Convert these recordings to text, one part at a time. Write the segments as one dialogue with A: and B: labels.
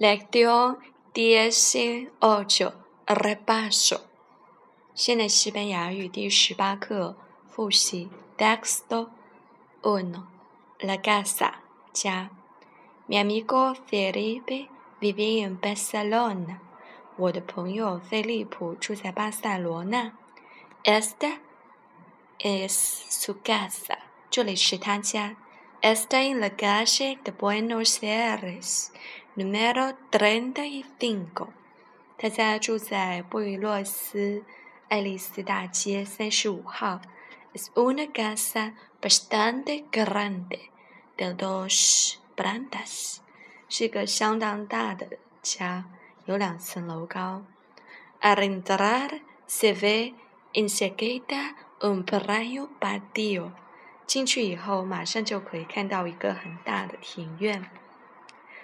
A: Lección D C 二九十八首。现在西班牙语第十八课复习。d é x i o uno. La casa. 家。Mi amigo Felipe vive en Barcelona。我的朋友菲利普住在巴塞罗那。Esta es su casa。这里是他家。Esta en la calle de Buenos Aires。n u me r o t r e ninguno。他家住在布宜诺斯爱丽丝大街三十五号。Es una casa bastante grande de dos plantas，是个相当大的家，有两层楼高。Al entrar se ve i n s e g d i a t a un pequeño patio。进去以后，马上就可以看到一个很大的庭院。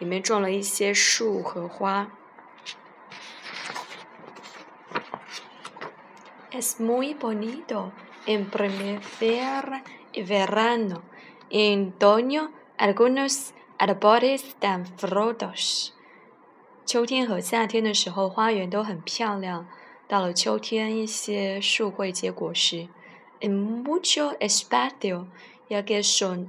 A: 里面种了一些树和花。Es muy bonito en primer verano, en otoño algunos árboles dan frutos。秋天和夏天的时候，花园都很漂亮。到了秋天，一些树会结果实。En mucho espacio, hay que son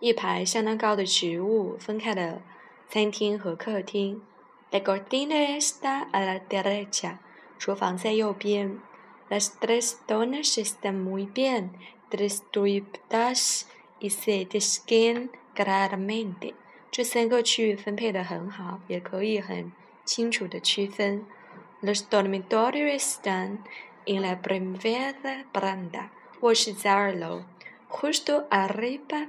A: 一排相当高的植物，分开的餐厅和客厅。La cocina está a la derecha，厨房在右边。Las tres toner están muy bien，tres tristas y se desquen granamente。这三个区域分配的很好，也可以很清楚的区分。Los dormitorios están en la primera planta，卧室在二楼。Justo arriba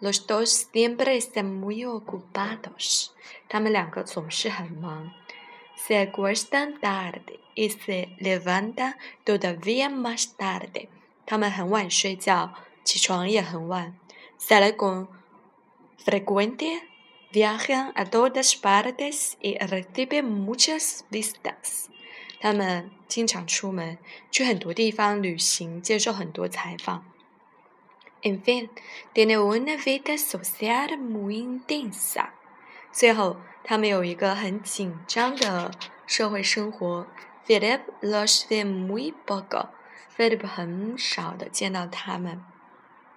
A: Los dos siempre están muy ocupados. Se acuestan tarde y se levantan todavía más tarde。他们很晚睡觉，起床也很晚。Salen con frecuente, viajan a todas partes y reciben muchas visitas。他们经常出门，去很多地方旅行，接受很多采访。En fin, tiene una vida social muy densa。最后，他们有一个很紧张的社会生活。p h i l i p los ve muy poco。h i l i p 很少的见到他们。